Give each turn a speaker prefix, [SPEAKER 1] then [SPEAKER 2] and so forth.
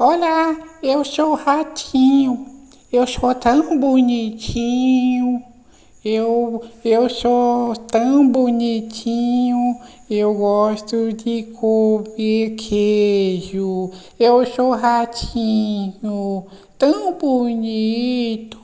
[SPEAKER 1] Olá, eu sou o ratinho. Eu sou tão bonitinho. Eu, eu sou tão bonitinho. Eu gosto de comer queijo. Eu sou ratinho, tão bonito.